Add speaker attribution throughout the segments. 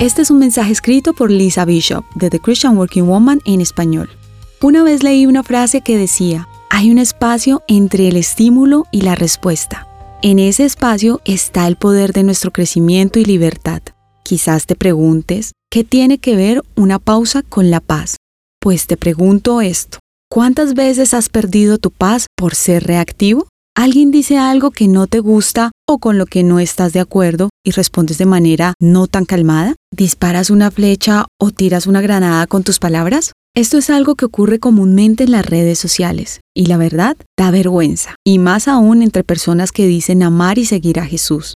Speaker 1: Este es un mensaje escrito por Lisa Bishop de The Christian Working Woman en español. Una vez leí una frase que decía, hay un espacio entre el estímulo y la respuesta. En ese espacio está el poder de nuestro crecimiento y libertad. Quizás te preguntes, ¿qué tiene que ver una pausa con la paz? Pues te pregunto esto, ¿cuántas veces has perdido tu paz por ser reactivo? Alguien dice algo que no te gusta o con lo que no estás de acuerdo y respondes de manera no tan calmada. ¿Disparas una flecha o tiras una granada con tus palabras? Esto es algo que ocurre comúnmente en las redes sociales y la verdad da vergüenza, y más aún entre personas que dicen amar y seguir a Jesús.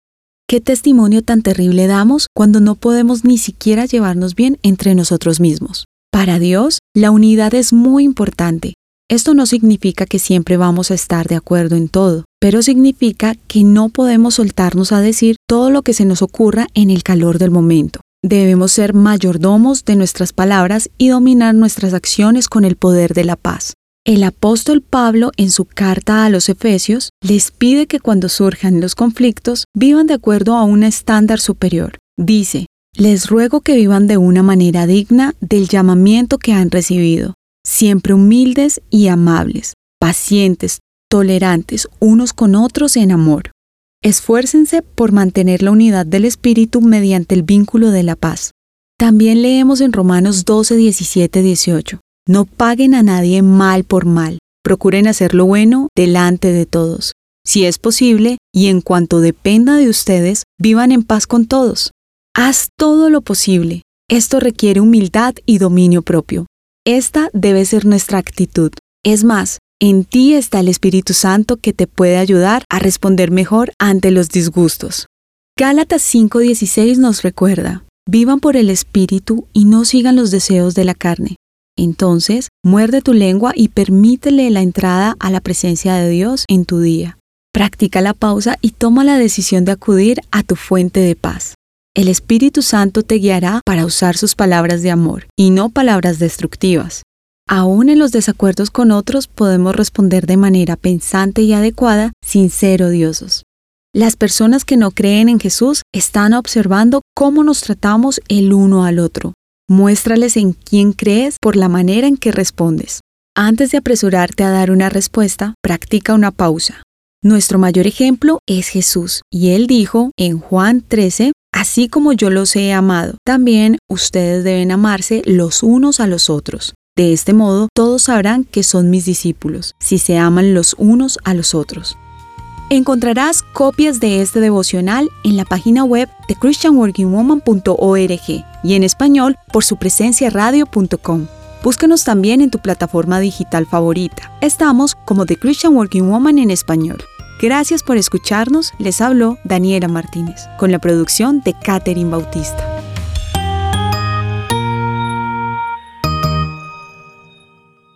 Speaker 1: ¿Qué testimonio tan terrible damos cuando no podemos ni siquiera llevarnos bien entre nosotros mismos? Para Dios, la unidad es muy importante esto no significa que siempre vamos a estar de acuerdo en todo, pero significa que no podemos soltarnos a decir todo lo que se nos ocurra en el calor del momento. Debemos ser mayordomos de nuestras palabras y dominar nuestras acciones con el poder de la paz. El apóstol Pablo en su carta a los Efesios les pide que cuando surjan los conflictos vivan de acuerdo a un estándar superior. Dice, les ruego que vivan de una manera digna del llamamiento que han recibido siempre humildes y amables, pacientes, tolerantes unos con otros en amor. Esfuércense por mantener la unidad del Espíritu mediante el vínculo de la paz. También leemos en Romanos 12, 17, 18. No paguen a nadie mal por mal. Procuren hacer lo bueno delante de todos. Si es posible, y en cuanto dependa de ustedes, vivan en paz con todos. Haz todo lo posible. Esto requiere humildad y dominio propio. Esta debe ser nuestra actitud. Es más, en ti está el Espíritu Santo que te puede ayudar a responder mejor ante los disgustos. Gálatas 5:16 nos recuerda, vivan por el Espíritu y no sigan los deseos de la carne. Entonces, muerde tu lengua y permítele la entrada a la presencia de Dios en tu día. Practica la pausa y toma la decisión de acudir a tu fuente de paz. El Espíritu Santo te guiará para usar sus palabras de amor y no palabras destructivas. Aún en los desacuerdos con otros podemos responder de manera pensante y adecuada sin ser odiosos. Las personas que no creen en Jesús están observando cómo nos tratamos el uno al otro. Muéstrales en quién crees por la manera en que respondes. Antes de apresurarte a dar una respuesta, practica una pausa. Nuestro mayor ejemplo es Jesús, y él dijo en Juan 13, Así como yo los he amado, también ustedes deben amarse los unos a los otros. De este modo, todos sabrán que son mis discípulos, si se aman los unos a los otros. Encontrarás copias de este devocional en la página web de christianworkingwoman.org y en español por su presencia radio.com. Búscanos también en tu plataforma digital favorita. Estamos como The Christian Working Woman en español. Gracias por escucharnos, les habló Daniela Martínez, con la producción de Catherine Bautista.